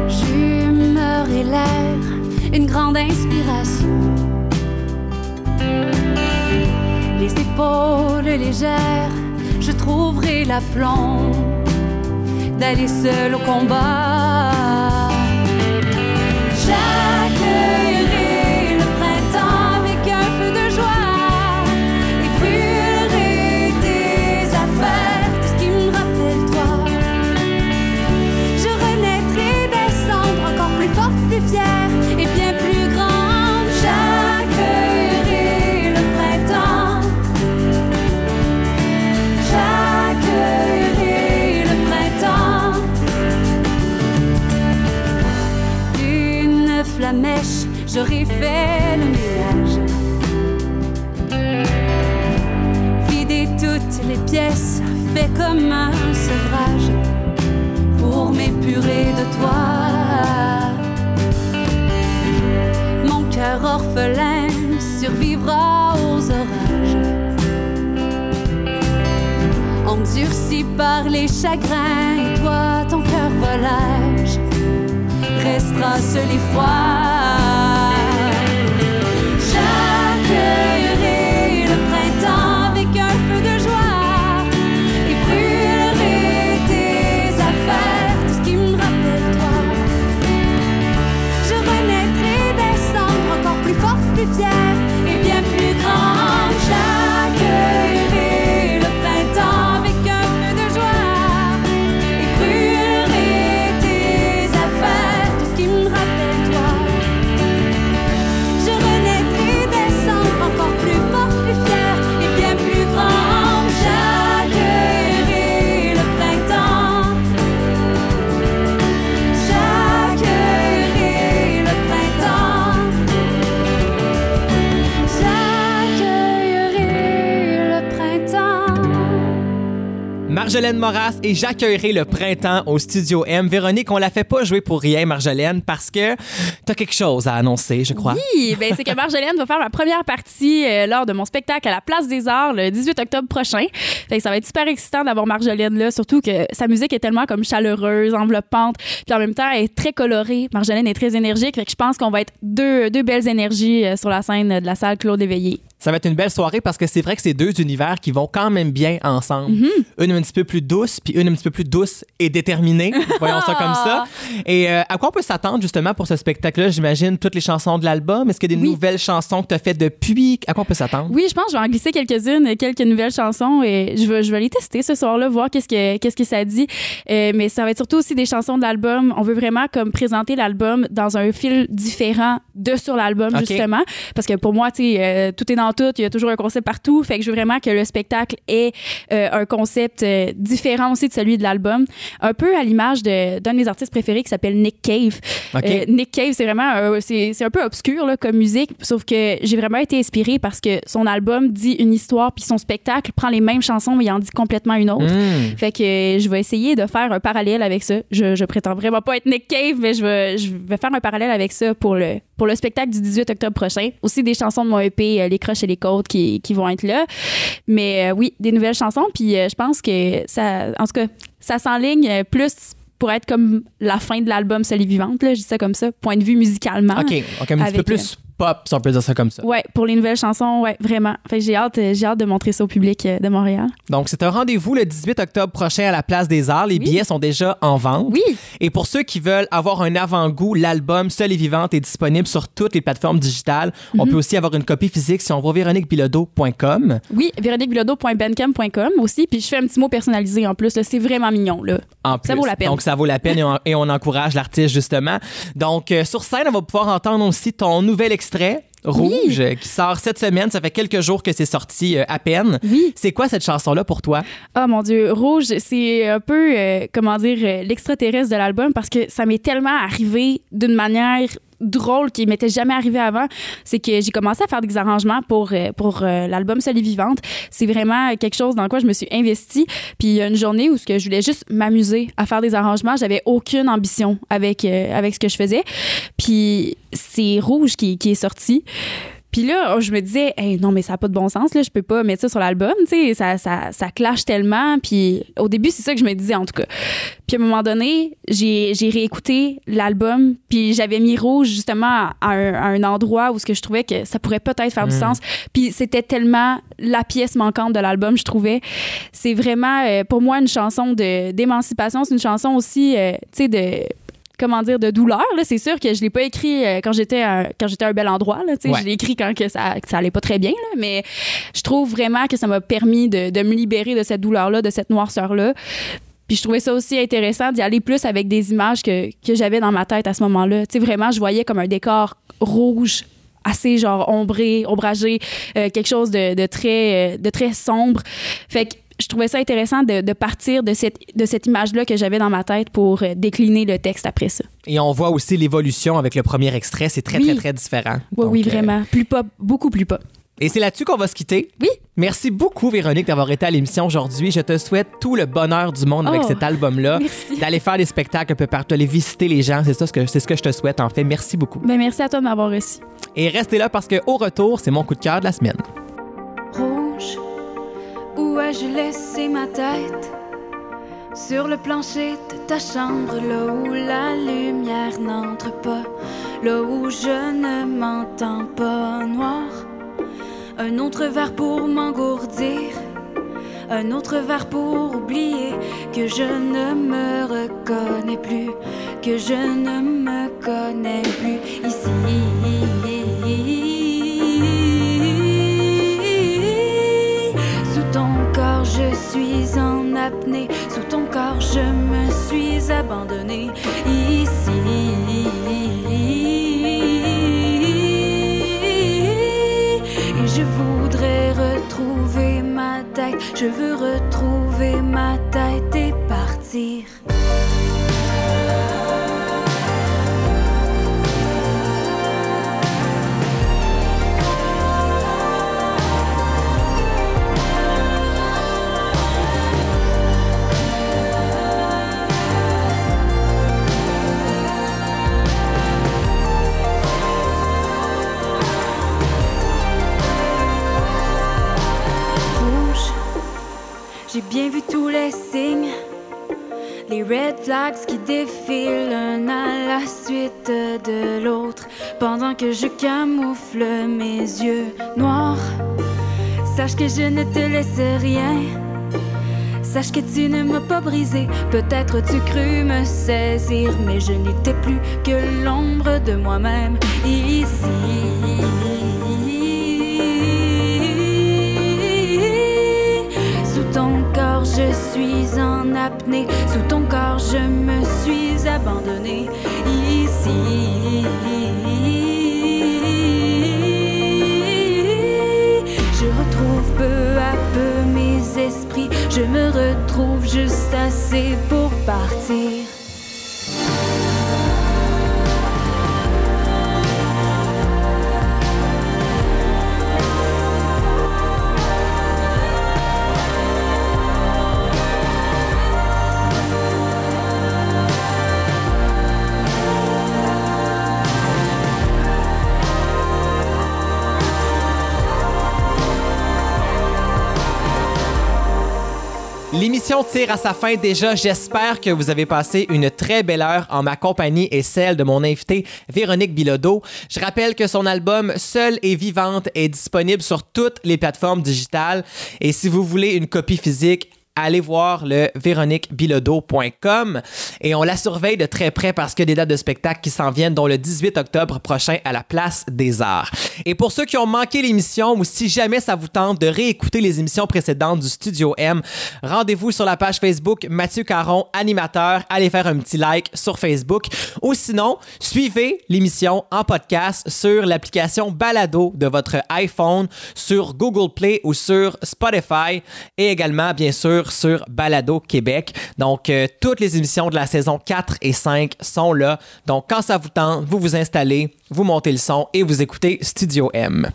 J'humerai l'air, une grande inspiration. Les épaules légères, je trouverai la plombe d'aller seul au combat. Fait le ménage. Vider toutes les pièces, fait comme un sevrage pour m'épurer de toi. Mon cœur orphelin survivra aux orages endurci par les chagrins, et toi, ton cœur volage, restera seul et froid. Marjolaine Moras et j'accueillerai le printemps au Studio M. Véronique, on la fait pas jouer pour rien, Marjolaine, parce que t'as quelque chose à annoncer, je crois. Oui, ben c'est que Marjolaine va faire ma première partie euh, lors de mon spectacle à la Place des Arts le 18 octobre prochain. Fait que ça va être super excitant d'avoir Marjolaine là, surtout que sa musique est tellement comme chaleureuse, enveloppante, puis en même temps elle est très colorée. Marjolaine est très énergique, fait que je pense qu'on va être deux, deux belles énergies euh, sur la scène de la salle Claude Éveillé. Ça va être une belle soirée parce que c'est vrai que c'est deux univers qui vont quand même bien ensemble. Une un petit peu plus douce, puis une un petit peu plus douce et déterminée. Voyons ça comme ça. Et euh, à quoi on peut s'attendre justement pour ce spectacle-là? J'imagine toutes les chansons de l'album. Est-ce qu'il y a des Oui. nouvelles chansons que tu as faites depuis? À quoi on peut s'attendre? Oui, je pense que je vais en glisser quelques-unes, quelques nouvelles chansons et je vais, je vais les tester ce soir-là, voir qu'est-ce que, qu'est-ce que ça dit. Euh, mais ça va être surtout aussi des chansons de l'album. On veut vraiment comme présenter l'album dans un fil différent de sur l'album, justement. Parce que pour moi, tu sais, euh, tout est dans tout, il y a toujours un concept partout. Fait que je veux vraiment que le spectacle ait euh, un concept euh, différent aussi de celui de l'album. Un peu à l'image de- d'un de mes artistes préférés qui s'appelle Nick Cave. Euh, Nick Cave, c'est vraiment c'est un peu obscur là, comme musique, sauf que j'ai vraiment été inspirée parce que son album dit une histoire, puis son spectacle prend les mêmes chansons, mais il en dit complètement une autre. Hmm. Fait que je vais essayer de faire un parallèle avec ça. Je, je prétends vraiment pas être Nick Cave, mais je vais, je vais faire un parallèle avec ça pour le, pour le spectacle du 18 octobre prochain. Aussi des chansons de mon EP, euh, Les Croches et les Côtes, qui, qui vont être là. Mais euh, oui, des nouvelles chansons. Puis euh, je pense que ça, en tout cas, ça s'enligne plus pour être comme la fin de l'album Solide Vivante. Là, je dis ça comme ça, point de vue musicalement. OK. OK, un petit peu plus pop, si on peut dire ça comme ça. Ouais, pour les nouvelles chansons, ouais, vraiment. Fait j'ai hâte, euh, j'ai hâte de montrer ça au public euh, de Montréal. Donc, c'est un rendez-vous le 18 octobre prochain à la Place des Arts. Les Oui. billets sont déjà en vente. Oui. Et pour ceux qui veulent avoir un avant-goût, l'album Seul et Vivante est disponible sur toutes les plateformes digitales. Mhm. On peut aussi avoir une copie physique si on va véroniquebilodeau.com. Oui, véroniquebilodeau.bandcamp.com aussi. Puis je fais un petit mot personnalisé en plus. C'est vraiment mignon. Là. En Ça vaut la peine. Donc, ça vaut la peine et on, et on encourage l'artiste, justement. Donc, euh, sur scène, on va pouvoir entendre aussi ton nouvel extrait. Rouge, euh, qui sort cette semaine. Ça fait quelques jours que c'est sorti euh, à peine. Oui. C'est quoi cette chanson-là pour toi? Ah mon Dieu, Rouge, c'est un peu, euh, comment dire, euh, l'extraterrestre de l'album parce que ça m'est tellement arrivé d'une manière drôle qui m'était jamais arrivé avant, c'est que j'ai commencé à faire des arrangements pour euh, pour euh, l'album Seule et vivante. C'est vraiment quelque chose dans quoi je me suis investie. Puis il y a une journée où ce que je voulais juste m'amuser à faire des arrangements, j'avais aucune ambition avec euh, avec ce que je faisais. Puis c'est Rouge qui, qui est sorti. Puis là, je me disais, hey, non, mais ça n'a pas de bon sens, là, je peux pas mettre ça sur l'album, tu sais, ça, ça, ça clash tellement. Puis au début, c'est ça que je me disais, en tout cas. Puis à un moment donné, j'ai j'ai réécouté l'album, puis j'avais mis rouge justement à un, à un endroit où ce que je trouvais que ça pourrait peut-être faire du sens. Puis c'était tellement la pièce manquante de l'album, je trouvais. C'est vraiment, euh, pour moi, une chanson de- d'émancipation. C'est une chanson aussi, euh, tu sais, de comment dire de douleur là c'est sûr que je l'ai pas écrit euh, quand j'étais quand j'étais à un bel endroit là Ouais. je l'ai écrit quand que ça que ça allait pas très bien là mais je trouve vraiment que ça m'a permis de, de me libérer de cette douleur là de cette noirceur là puis je trouvais ça aussi intéressant d'y aller plus avec des images que, que j'avais dans ma tête à ce moment-là. Tu sais, vraiment, je voyais comme un décor rouge assez genre ombré, ombragé, euh, quelque chose de, de très euh, de très sombre. Fait que je trouvais ça intéressant de, de partir de cette de cette image-là que j'avais dans ma tête pour euh, décliner le texte après ça. Et on voit aussi l'évolution avec le premier extrait. C'est très, Oui. très, très différent. Oui, Donc, oui, euh, vraiment. Plus pop, beaucoup plus pop. Et c'est là-dessus qu'on va se quitter. Oui. Merci beaucoup, Véronique, d'avoir été à l'émission aujourd'hui. Je te souhaite tout le bonheur du monde avec Oh, cet album-là. merci. D'aller faire des spectacles un peu partout, aller visiter les gens. C'est ça ce que, c'est ce que je te souhaite, en fait. Merci beaucoup. Ben, merci à toi de m'avoir reçu. Et restez là parce qu'au retour, c'est mon coup de cœur de la semaine. rouge. Où ai-je laissé ma tête? Sur le plancher de ta chambre, là où la lumière n'entre pas, là où je ne m'entends pas noir. Un autre verre pour m'engourdir, un autre verre pour oublier que je ne me reconnais plus, que je ne me connais plus ici. Je suis en apnée. Sous ton corps, je me suis abandonnée ici. Et je voudrais retrouver ma tête. Je veux retrouver ma tête et partir. J'ai bien vu tous les signes. Les red flags qui défilent l'un à la suite de l'autre pendant que je camoufle mes yeux noirs. Sache que je ne te laisse rien. Sache que tu ne m'as pas brisé. Peut-être tu crus me saisir, mais je n'étais plus que l'ombre de moi-même ici. Sous ton corps, je me suis abandonnée ici. Je retrouve peu à peu mes esprits. Je me retrouve juste assez pour partir. L'émission tire à sa fin déjà. J'espère que vous avez passé une très belle heure en ma compagnie et celle de mon invité Véronique Bilodeau. Je rappelle que son album Seule et vivante est disponible sur toutes les plateformes digitales et si vous voulez une copie physique, allez voir le véroniquebilodeau.com et on la surveille de très près parce qu'il y a des dates de spectacle qui s'en viennent, dont le 18 octobre prochain à la Place des Arts. Et pour ceux qui ont manqué l'émission ou si jamais ça vous tente de réécouter les émissions précédentes du Studio M, rendez-vous sur la page Facebook Mathieu Caron, animateur. Allez faire un petit like sur Facebook ou sinon, suivez l'émission en podcast sur l'application Balado de votre iPhone, sur Google Play ou sur Spotify et également, bien sûr, sur Balado Québec. Donc, euh, toutes les émissions de la saison 4 et 5 sont là. Donc, quand ça vous tente, vous vous installez, vous montez le son et vous écoutez Studio M.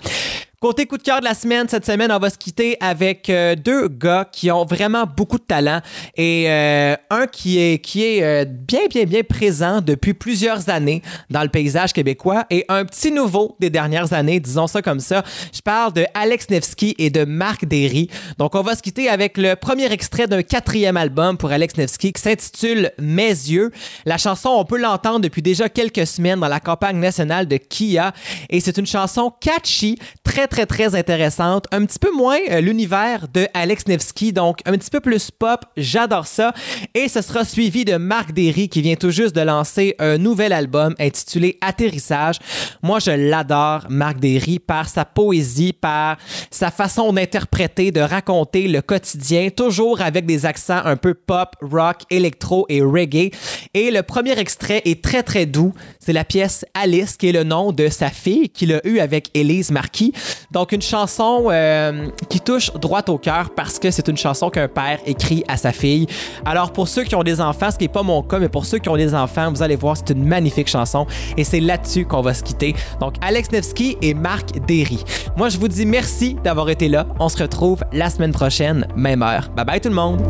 Côté coup de cœur de la semaine, cette semaine, on va se quitter avec euh, deux gars qui ont vraiment beaucoup de talent et euh, un qui est, qui est euh, bien, bien, bien présent depuis plusieurs années dans le paysage québécois et un petit nouveau des dernières années, disons ça comme ça. Je parle de Alex Nevsky et de Marc Derry. Donc, on va se quitter avec le premier extrait d'un quatrième album pour Alex Nevsky qui s'intitule Mes yeux. La chanson, on peut l'entendre depuis déjà quelques semaines dans la campagne nationale de Kia et c'est une chanson catchy, très très très intéressante, un petit peu moins euh, l'univers de Alex Nevsky, donc un petit peu plus pop, j'adore ça. Et ce sera suivi de Marc Derry qui vient tout juste de lancer un nouvel album intitulé Atterrissage. Moi, je l'adore, Marc Derry, par sa poésie, par sa façon d'interpréter, de raconter le quotidien, toujours avec des accents un peu pop, rock, électro et reggae. Et le premier extrait est très très doux. C'est la pièce Alice, qui est le nom de sa fille qu'il a eu avec Élise Marquis. Donc, une chanson euh, qui touche droit au cœur parce que c'est une chanson qu'un père écrit à sa fille. Alors, pour ceux qui ont des enfants, ce qui n'est pas mon cas, mais pour ceux qui ont des enfants, vous allez voir, c'est une magnifique chanson et c'est là-dessus qu'on va se quitter. Donc, Alex Nevsky et Marc Derry. Moi, je vous dis merci d'avoir été là. On se retrouve la semaine prochaine, même heure. Bye bye tout le monde.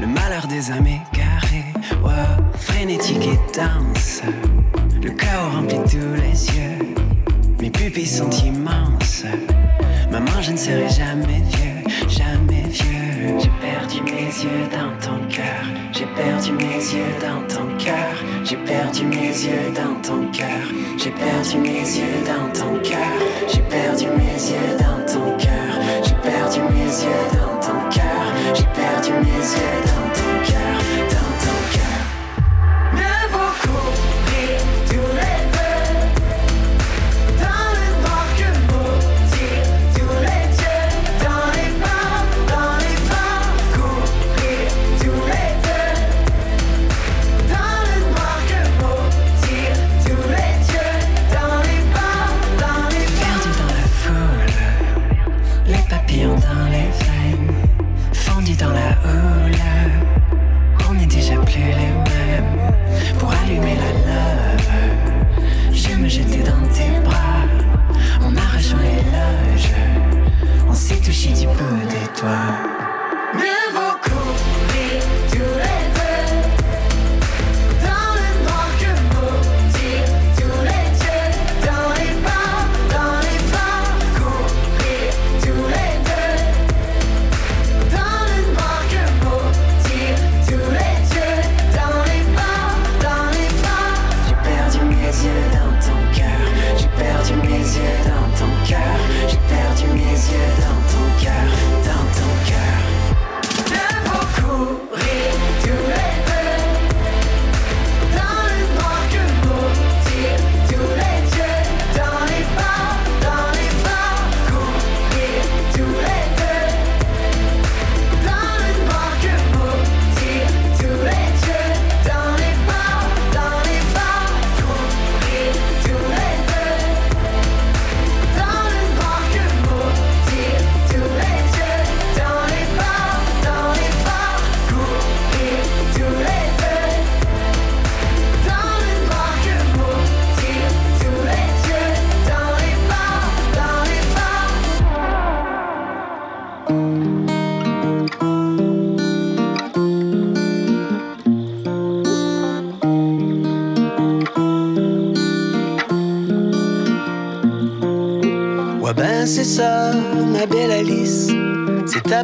Le malheur des égarées, wow, frénétique et dense. Le chaos remplit tous les yeux. Mes pupilles sont immenses. Maman, je ne serai jamais vieux, jamais vieux. J'ai perdu mes yeux dans ton cœur. J'ai perdu mes yeux dans ton cœur. J'ai perdu mes yeux dans ton cœur. J'ai perdu mes yeux dans ton cœur. J'ai perdu mes yeux dans ton cœur. J'ai perdu mes yeux dans ton cœur. J'ai perdu mes yeux dans ton cœur.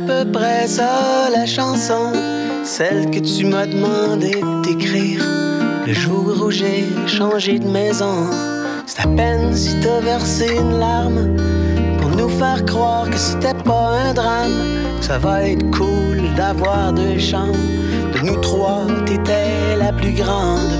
Peu près ça la chanson, celle que tu m'as demandé d'écrire. Le jour où j'ai changé de maison, c'est à peine si t'as versé une larme pour nous faire croire que c'était pas un drame, ça va être cool d'avoir deux chambres. De nous trois, t'étais la plus grande.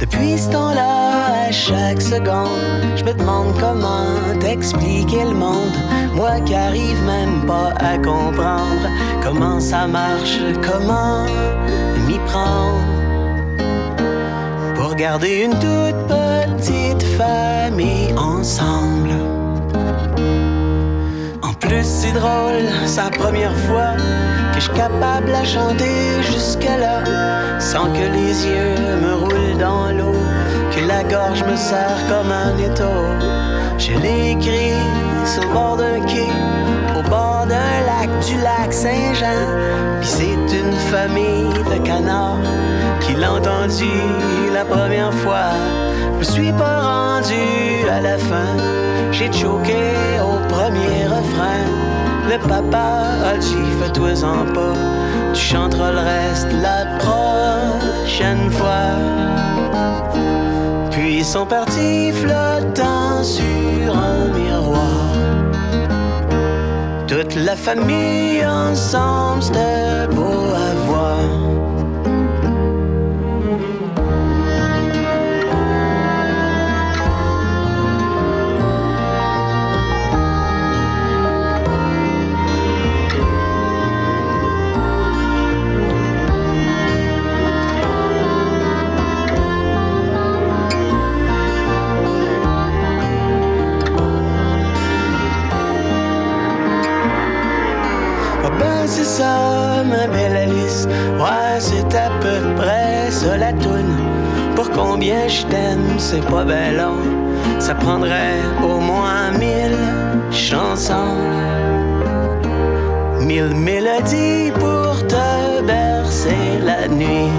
Depuis ce temps-là, chaque seconde, je me demande comment t'expliquer le monde. Moi qui arrive même pas à comprendre comment ça marche, comment m'y prendre. Pour garder une toute petite famille ensemble. En plus, c'est drôle, c'est la première fois que je suis capable à chanter jusque-là, sans que les yeux me roulent dans l'eau, la gorge me serre comme un étau. Je l'ai écrit sur le bord d'un quai, au bord d'un lac du lac Saint-Jean. Puis c'est une famille de canards qui l'a entendu la première fois. Je me suis pas rendu à la fin, j'ai choqué au premier refrain. Le papa a dit fais-toi-en pas, tu chanteras le reste la prochaine fois. Sont partis flottant sur un miroir. Toute la famille ensemble, c'était beau à voir. C'est à peu près ça la toune. Pour combien je t'aime, c'est pas ben long. Ça prendrait au moins mille chansons. Mille mélodies pour te bercer la nuit.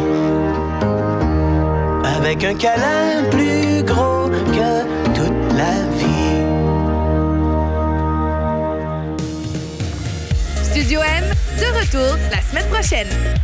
Avec un câlin plus gros que toute la vie. Studio M, de retour la semaine prochaine.